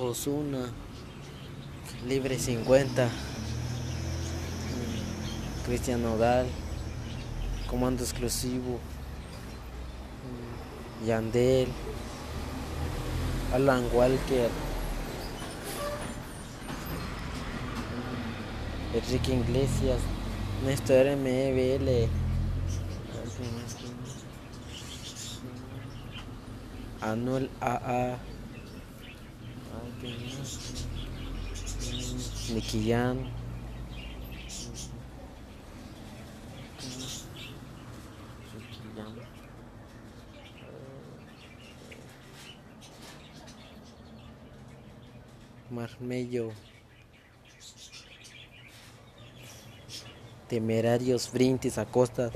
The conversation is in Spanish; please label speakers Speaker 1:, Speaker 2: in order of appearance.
Speaker 1: Osuna, Libre 50, Cristian Nodal, Comando Exclusivo, Yandel, Alan Walker, Enrique Iglesias, Néstor MBL, Anuel AA, Nicky Marmello, Temerarios Brintis Acosta.